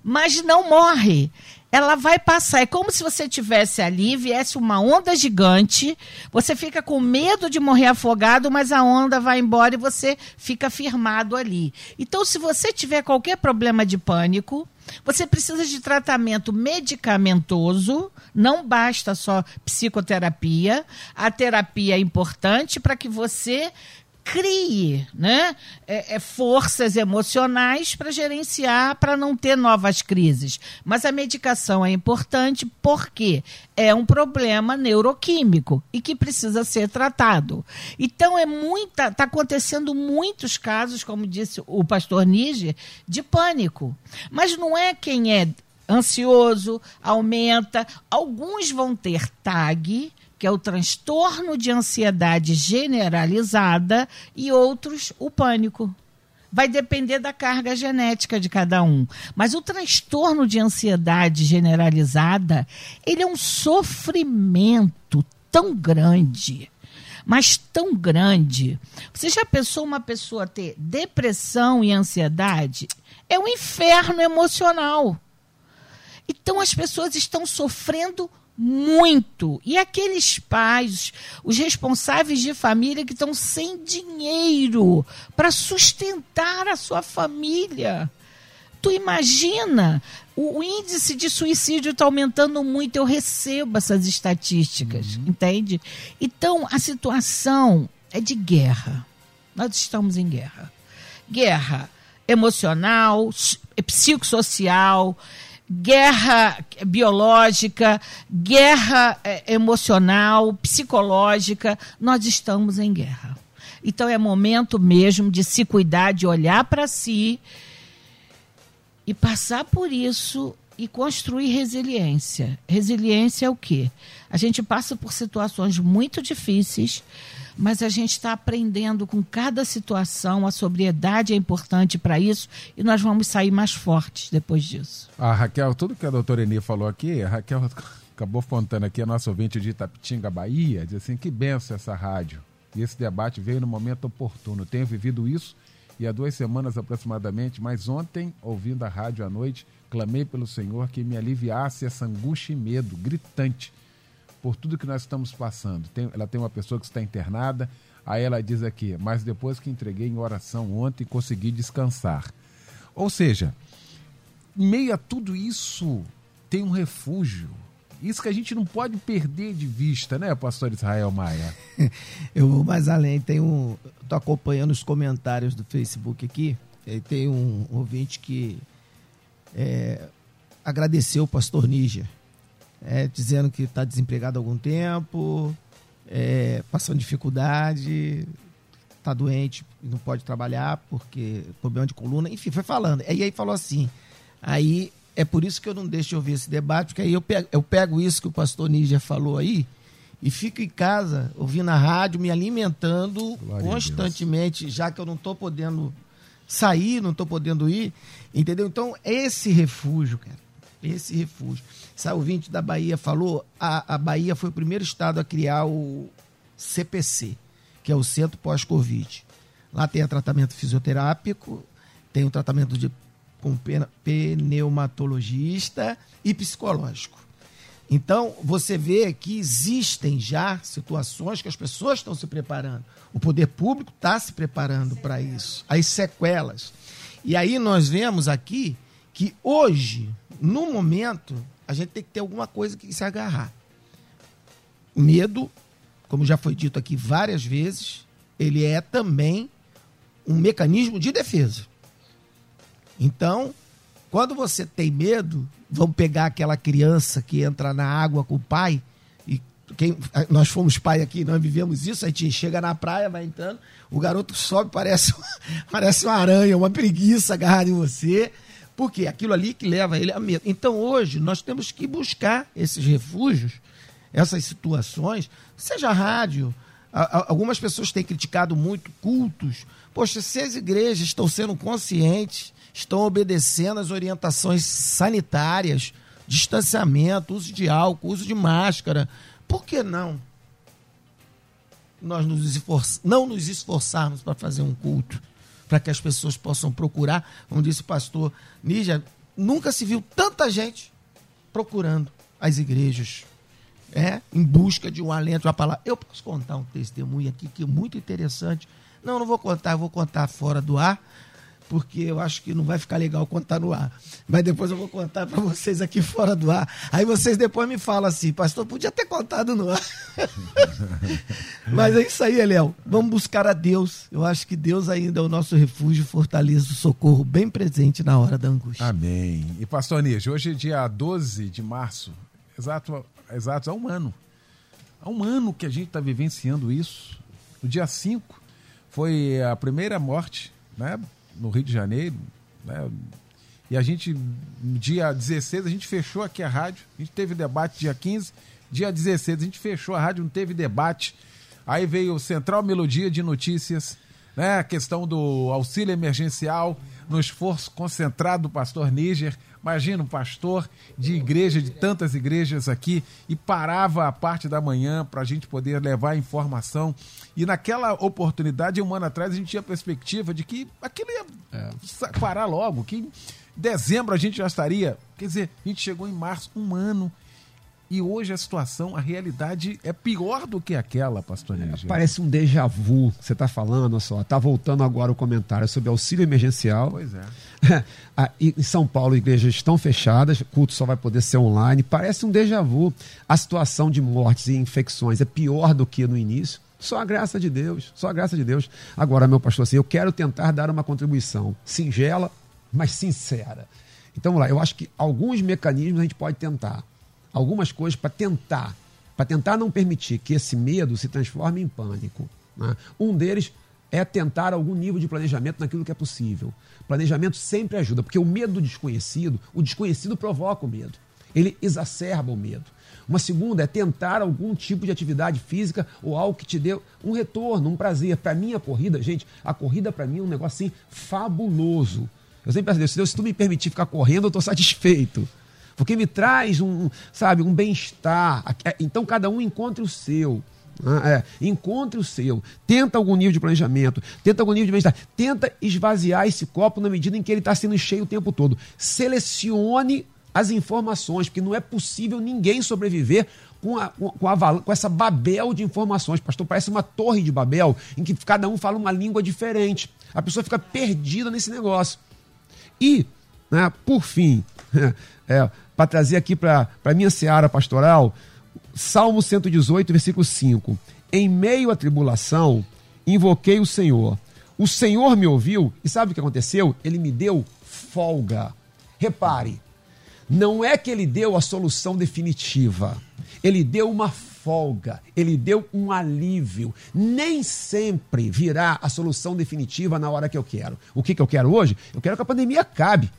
Mas não morre ela vai passar. É como se você tivesse ali, viesse uma onda gigante, você fica com medo de morrer afogado, mas a onda vai embora e você fica firmado ali. Então, se você tiver qualquer problema de pânico, você precisa de tratamento medicamentoso, não basta só psicoterapia. A terapia é importante para que você crie né, é, é, forças emocionais para gerenciar, para não ter novas crises. Mas a medicação é importante porque é um problema neuroquímico e que precisa ser tratado. Então é muita, está acontecendo muitos casos, como disse o pastor Níger, de pânico. Mas não é quem é ansioso, aumenta. Alguns vão ter TAG, que é o transtorno de ansiedade generalizada, e outros, o pânico. Vai depender da carga genética de cada um. Mas o transtorno de ansiedade generalizada, ele é um sofrimento tão grande, mas tão grande. Você já pensou uma pessoa ter depressão e ansiedade? É um inferno emocional. Então as pessoas estão sofrendo muito. E aqueles pais, os responsáveis de família que estão sem dinheiro para sustentar a sua família. Tu imagina, o, índice de suicídio está aumentando muito, eu recebo essas estatísticas, uhum. entende? Então, a situação é de guerra. Nós estamos em guerra. Guerra emocional, psicossocial, guerra biológica, guerra é, emocional, psicológica, nós estamos em guerra. Então é momento mesmo de se cuidar, de olhar para si e passar por isso e construir resiliência. Resiliência é o quê? A gente passa por situações muito difíceis, mas a gente está aprendendo com cada situação, a sobriedade é importante para isso e nós vamos sair mais fortes depois disso. A Raquel, tudo que a doutora Eni falou aqui, a Raquel <laughs> acabou fontando aqui, a nossa ouvinte de Itapitinga, Bahia, diz assim, que benção essa rádio. E esse debate veio no momento oportuno. Tenho vivido isso e há duas semanas aproximadamente, mas ontem, ouvindo a rádio à noite, clamei pelo Senhor que me aliviasse essa angústia e medo gritante por tudo que nós estamos passando. Tem, ela tem uma pessoa que está internada, aí ela diz aqui, mas depois que entreguei em oração ontem, consegui descansar. Ou seja, em meio a tudo isso, tem um refúgio. Isso que a gente não pode perder de vista, né, pastor Israel Maia? <laughs> Eu vou mais além, tem um. Estou acompanhando os comentários do Facebook aqui. E tem um ouvinte que é, agradeceu o pastor Níger é, dizendo que está desempregado há algum tempo, é, passando dificuldade, está doente e não pode trabalhar porque problema de coluna, enfim, foi falando. E aí falou assim, aí é por isso que eu não deixo de ouvir esse debate, porque aí eu pego, eu pego isso que o pastor Níger falou aí e fico em casa ouvindo a rádio, me alimentando Glória constantemente, já que eu não estou podendo sair, não estou podendo ir, entendeu? Então, esse refúgio, cara, esse refúgio. Essa ouvinte da Bahia falou, a, a Bahia foi o primeiro estado a criar o CPC, que é o Centro Pós-Covid. Lá tem tratamento fisioterápico, tem o tratamento de, com pneumatologista e psicológico. Então, você vê que existem já situações que as pessoas estão se preparando. O poder público está se preparando para isso. As sequelas. E aí nós vemos aqui que hoje, no momento, a gente tem que ter alguma coisa que se agarrar. Medo, como já foi dito aqui várias vezes, ele é também um mecanismo de defesa. Então, quando você tem medo, vamos pegar aquela criança que entra na água com o pai, e quem, nós fomos pai aqui, nós vivemos isso, a gente chega na praia, vai entrando, o garoto sobe, parece, <laughs> parece uma aranha, uma preguiça agarrada em você, porque aquilo ali que leva ele a medo. Então hoje nós temos que buscar esses refúgios, essas situações, seja rádio, A- a- algumas pessoas têm criticado muito cultos. Poxa, se as igrejas estão sendo conscientes, estão obedecendo as orientações sanitárias, distanciamento, uso de álcool, uso de máscara, por que não nós nos não nos esforçarmos para fazer um culto? Para que as pessoas possam procurar, como disse o pastor Nígia, nunca se viu tanta gente procurando as igrejas é, em busca de um alento, uma palavra. Eu posso contar um testemunho aqui que é muito interessante. Não, não vou contar, eu vou contar fora do ar, porque eu acho que não vai ficar legal contar no ar. Mas depois eu vou contar para vocês aqui fora do ar. Aí vocês depois me falam assim, pastor, podia ter contado no ar. <laughs> Mas é isso aí, Léo. Vamos buscar a Deus. Eu acho que Deus ainda é o nosso refúgio, fortaleza, o socorro bem presente na hora da angústia. Amém. E pastor Níger, hoje é dia 12 de março, exato, exato há um ano. Há um ano que a gente está vivenciando isso. No dia 5 foi a primeira morte né, no Rio de Janeiro. Né, e a gente, dia 16, a gente fechou aqui a rádio. A gente teve debate dia 15. Dia 16, a gente fechou a rádio, não teve debate. Aí veio o Central Melodia de Notícias, né? A questão do auxílio emergencial, no esforço concentrado do pastor Níger. Imagina um pastor de igreja, de tantas igrejas aqui, e parava a parte da manhã para a gente poder levar informação. E naquela oportunidade, um ano atrás, a gente tinha a perspectiva de que aquilo ia sa- parar logo, que em dezembro a gente já estaria. Quer dizer, a gente chegou em março, um ano. E hoje a situação, a realidade é pior do que aquela, pastor Níger. Parece um déjà vu. Você está falando, olha só. Tá voltando agora o comentário sobre auxílio emergencial. Pois é. <laughs> Em São Paulo, igrejas estão fechadas, culto só vai poder ser online. Parece um déjà vu. A situação de mortes e infecções é pior do que no início. Só a graça de Deus, só a graça de Deus. Agora, meu pastor, assim, eu quero tentar dar uma contribuição singela, mas sincera. Então, vamos lá, eu acho que alguns mecanismos a gente pode tentar. Algumas coisas para tentar, para tentar não permitir que esse medo se transforme em pânico. né? Um deles é tentar algum nível de planejamento naquilo que é possível. Planejamento sempre ajuda, porque o medo do desconhecido, o desconhecido provoca o medo. Ele exacerba o medo. Uma segunda é tentar algum tipo de atividade física ou algo que te dê um retorno, um prazer. Para mim, a corrida, gente, a corrida para mim é um negócio assim fabuloso. Eu sempre Deus, Deus, se tu me permitir ficar correndo, eu estou satisfeito. Porque me traz um, sabe, um bem-estar. Então cada um encontre o seu. né? É, encontre o seu. Tenta algum nível de planejamento. Tenta algum nível de bem-estar. Tenta esvaziar esse copo na medida em que ele está sendo cheio o tempo todo. Selecione as informações, porque não é possível ninguém sobreviver com, a, com, a com essa babel de informações. Pastor, parece uma torre de Babel em que cada um fala uma língua diferente. A pessoa fica perdida nesse negócio. E, né, por fim, <laughs> é, para trazer aqui para a minha seara pastoral, Salmo 118, versículo 5. Em meio à tribulação, invoquei o Senhor. O Senhor me ouviu e sabe o que aconteceu? Ele me deu folga. Repare, não é que ele deu a solução definitiva. Ele deu uma folga, ele deu um alívio. Nem sempre virá a solução definitiva na hora que eu quero. O que, que eu quero hoje? Eu quero que a pandemia acabe.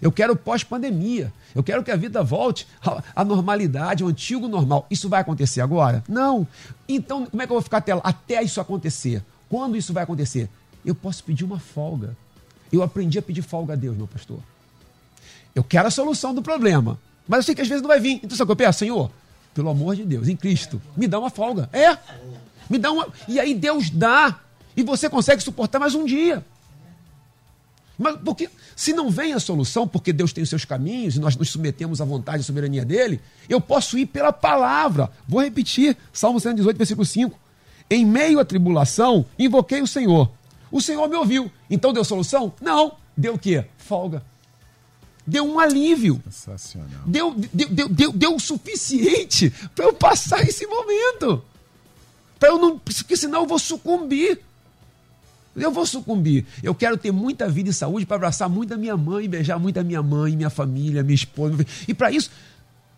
Eu quero pós-pandemia. Eu quero que a vida volte à- normalidade, ao antigo normal. Isso vai acontecer agora? Não. Então, como é que eu vou ficar até, lá? até isso acontecer? Quando isso vai acontecer? Eu posso pedir uma folga. Eu aprendi a pedir folga a Deus, meu pastor. Eu quero a solução do problema. Mas eu sei que às vezes não vai vir. Então, sabe o que eu peço? Senhor, pelo amor de Deus, em Cristo, me dá uma folga. É. Me dá uma. E aí Deus dá. E você consegue suportar mais um dia. Mas porque se não vem a solução, porque Deus tem os seus caminhos e nós nos submetemos à vontade e soberania dele, eu posso ir pela palavra. Vou repetir, Salmo 118, versículo 5. Em meio à tribulação, invoquei o Senhor. O Senhor me ouviu. Então deu solução? Não. Deu o quê? Folga. Deu um alívio. Sensacional. Deu, deu, deu, deu, deu o suficiente para eu passar esse momento. Para eu não. Porque senão eu vou sucumbir. Eu vou sucumbir. Eu quero ter muita vida e saúde para abraçar muito a minha mãe, beijar muito a minha mãe, minha família, minha esposa. E para isso,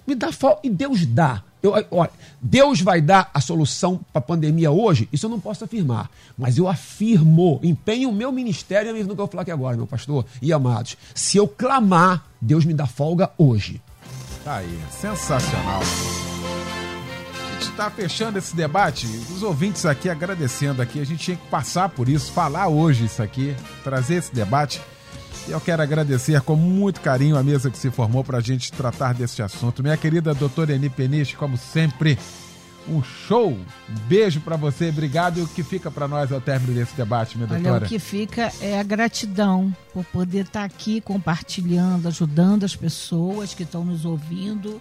me dá falta. E Deus dá. Eu, olha, Deus vai dar a solução para a pandemia hoje? Isso eu não posso afirmar. Mas eu afirmo, empenho o meu ministério, mesmo que eu vou falar aqui agora, meu pastor e amados. Se eu clamar, Deus me dá folga hoje. Tá aí, sensacional. Gente está fechando esse debate, os ouvintes aqui agradecendo aqui, a gente tinha que passar por isso, falar hoje isso aqui, trazer esse debate. E eu quero agradecer com muito carinho a mesa que se formou para a gente tratar desse assunto. Minha querida doutora Eni Peniche, como sempre, um show. Um beijo para você, obrigado. E o que fica para nós ao término desse debate, minha Olha, doutora? o que fica é a gratidão por poder estar aqui compartilhando, ajudando as pessoas que estão nos ouvindo.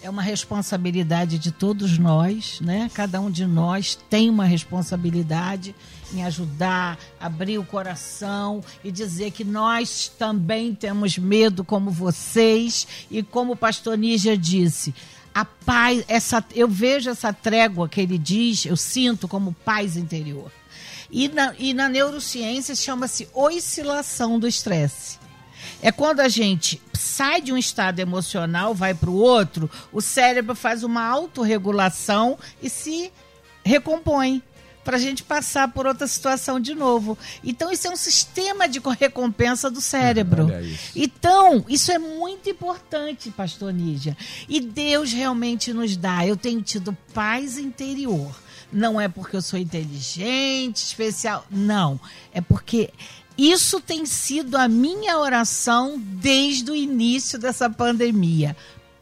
É uma responsabilidade de todos nós, né? Cada um de nós tem uma responsabilidade em ajudar, abrir o coração e dizer que nós também temos medo como vocês e como o pastor Nígia disse, a paz, essa, eu vejo essa trégua que ele diz, eu sinto como paz interior. E na, e na neurociência chama-se oscilação do estresse. É quando a gente sai de um estado emocional, vai para o outro, o cérebro faz uma autorregulação e se recompõe para a gente passar por outra situação de novo. Então, isso é um sistema de recompensa do cérebro. Isso. Então, isso é muito importante, pastor Nígia. E Deus realmente nos dá. Eu tenho tido paz interior. Não é porque eu sou inteligente, especial. Não. É porque isso tem sido a minha oração desde o início dessa pandemia.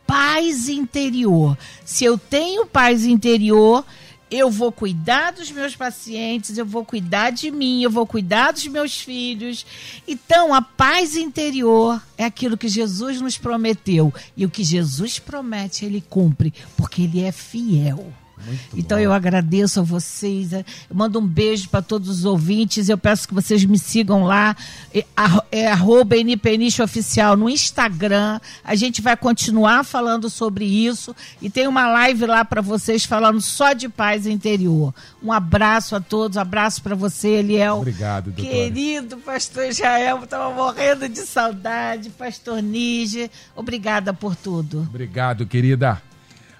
Paz interior. Se eu tenho paz interior, eu vou cuidar dos meus pacientes, eu vou cuidar de mim, eu vou cuidar dos meus filhos. Então, a paz interior é aquilo que Jesus nos prometeu. E o que Jesus promete, ele cumpre, porque ele é fiel. Então eu agradeço a vocês, eu mando um beijo para todos os ouvintes. Eu peço que vocês me sigam lá, é, é arroba Oficial no Instagram. A gente vai continuar falando sobre isso e tem uma live lá para vocês falando só de paz interior. Um abraço a todos, abraço para você, Eliel. Obrigado, doutora. Querido pastor Israel, estava morrendo de saudade, pastor Níger, obrigada por tudo. Obrigado, querida.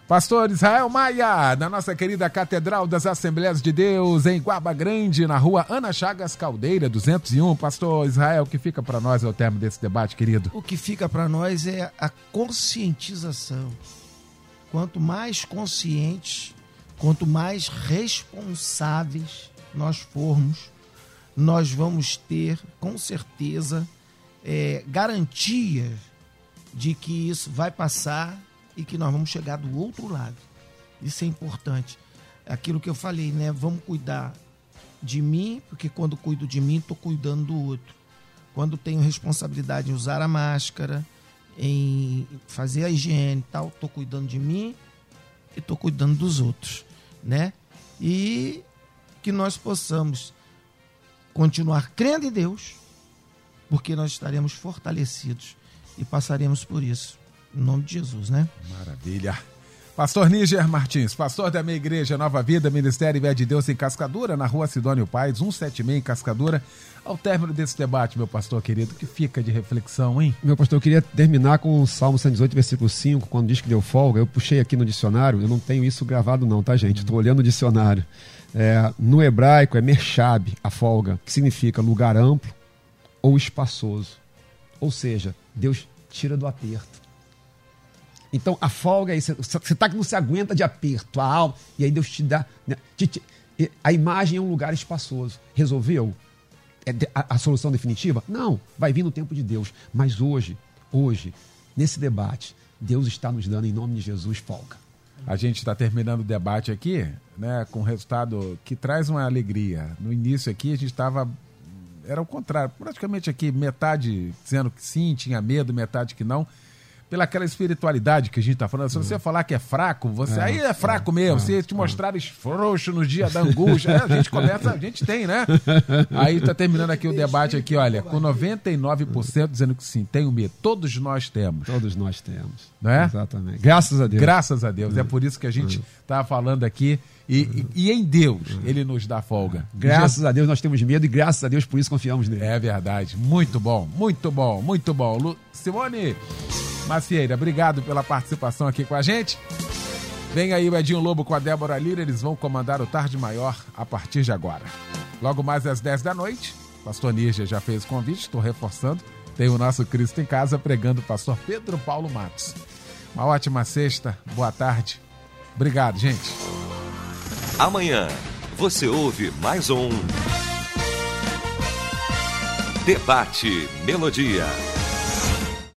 Pastor Israel Maia, da nossa querida Catedral das Assembleias de Deus, em Guaba Grande, na rua Ana Chagas Caldeira, 201. Pastor Israel, o que fica para nós ao termo desse debate, querido? O que fica para nós é a conscientização. Quanto mais conscientes, quanto mais responsáveis nós formos, nós vamos ter, com certeza, é, garantia de que isso vai passar e que nós vamos chegar do outro lado. Isso é importante. Aquilo que eu falei, né? Vamos cuidar de mim, porque quando cuido de mim, estou cuidando do outro. Quando tenho responsabilidade em usar a máscara, em fazer a higiene e tal, estou cuidando de mim e estou cuidando dos outros, né? E que nós possamos continuar crendo em Deus, porque nós estaremos fortalecidos e passaremos por isso. Em nome de Jesus, né? Maravilha. Pastor Níger Martins, pastor da minha igreja Nova Vida, Ministério Vé de Deus em Cascadura, na rua Sidônio Pais, 176 em Cascadura. Ao término desse debate, meu pastor querido, que fica de reflexão, hein? Meu pastor, eu queria terminar com o Salmo 118, versículo 5, quando diz que deu folga. Eu puxei aqui no dicionário, eu não tenho isso gravado não, tá, gente? Estou olhando o dicionário. É, no hebraico é mershab, a folga, que significa lugar amplo ou espaçoso. Ou seja, Deus tira do aperto. Então, a folga é isso. Você está que não se aguenta de aperto, a alma, e aí Deus te dá. né, te- te- a imagem é um lugar espaçoso. Resolveu? É a, a solução definitiva? Não, vai vir no tempo de Deus. Mas hoje, hoje, nesse debate, Deus está nos dando, em nome de Jesus, folga. A gente está terminando o debate aqui, né, com um resultado que traz uma alegria. No início aqui a gente estava era o contrário, praticamente aqui metade dizendo que sim, tinha medo, metade que não. Pela aquela espiritualidade que a gente está falando. Se você falar que é fraco, você aí é fraco mesmo. Se te mostrares frouxo no dia da angústia, é, a gente começa, a gente tem, né? Aí está terminando aqui o debate aqui, olha, com 99% dizendo que sim, tenho medo. Todos nós temos. Todos nós temos. Não é? Exatamente. Graças a Deus. Graças a Deus. É por isso que a gente está falando aqui. E, e- em Deus, Ele nos dá folga. Graças a Deus nós temos medo e graças a Deus por isso confiamos nele. É verdade. Muito bom, muito bom, muito bom. Lu... Simone Macieira, obrigado pela participação aqui com a gente. Vem aí o Edinho Lobo com a Débora Lira, eles vão comandar o Tarde Maior a partir de agora. Logo mais às 10 da noite, pastor Nígia já fez o convite, estou reforçando. Tem o nosso Cristo em Casa pregando o pastor Pedro Paulo Matos. Uma ótima sexta, boa tarde Obrigado, gente. Amanhã você ouve mais um Debate Melodia.